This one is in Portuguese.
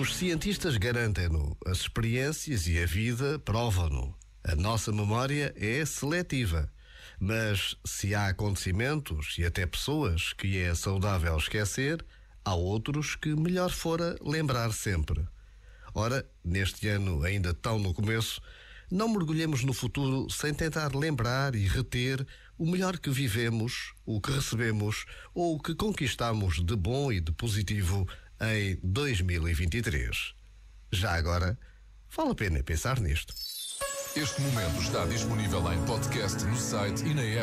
Os cientistas garantem-no, as experiências e a vida provam-no. A nossa memória é seletiva. Mas se há acontecimentos e até pessoas que é saudável esquecer, há outros que melhor fora lembrar sempre. Ora, neste ano ainda tão no começo, não mergulhemos no futuro sem tentar lembrar e reter o melhor que vivemos, o que recebemos ou o que conquistamos de bom e de positivo em 2023. Já agora, vale a pena pensar nisto. Este momento está disponível em podcast no site e na app.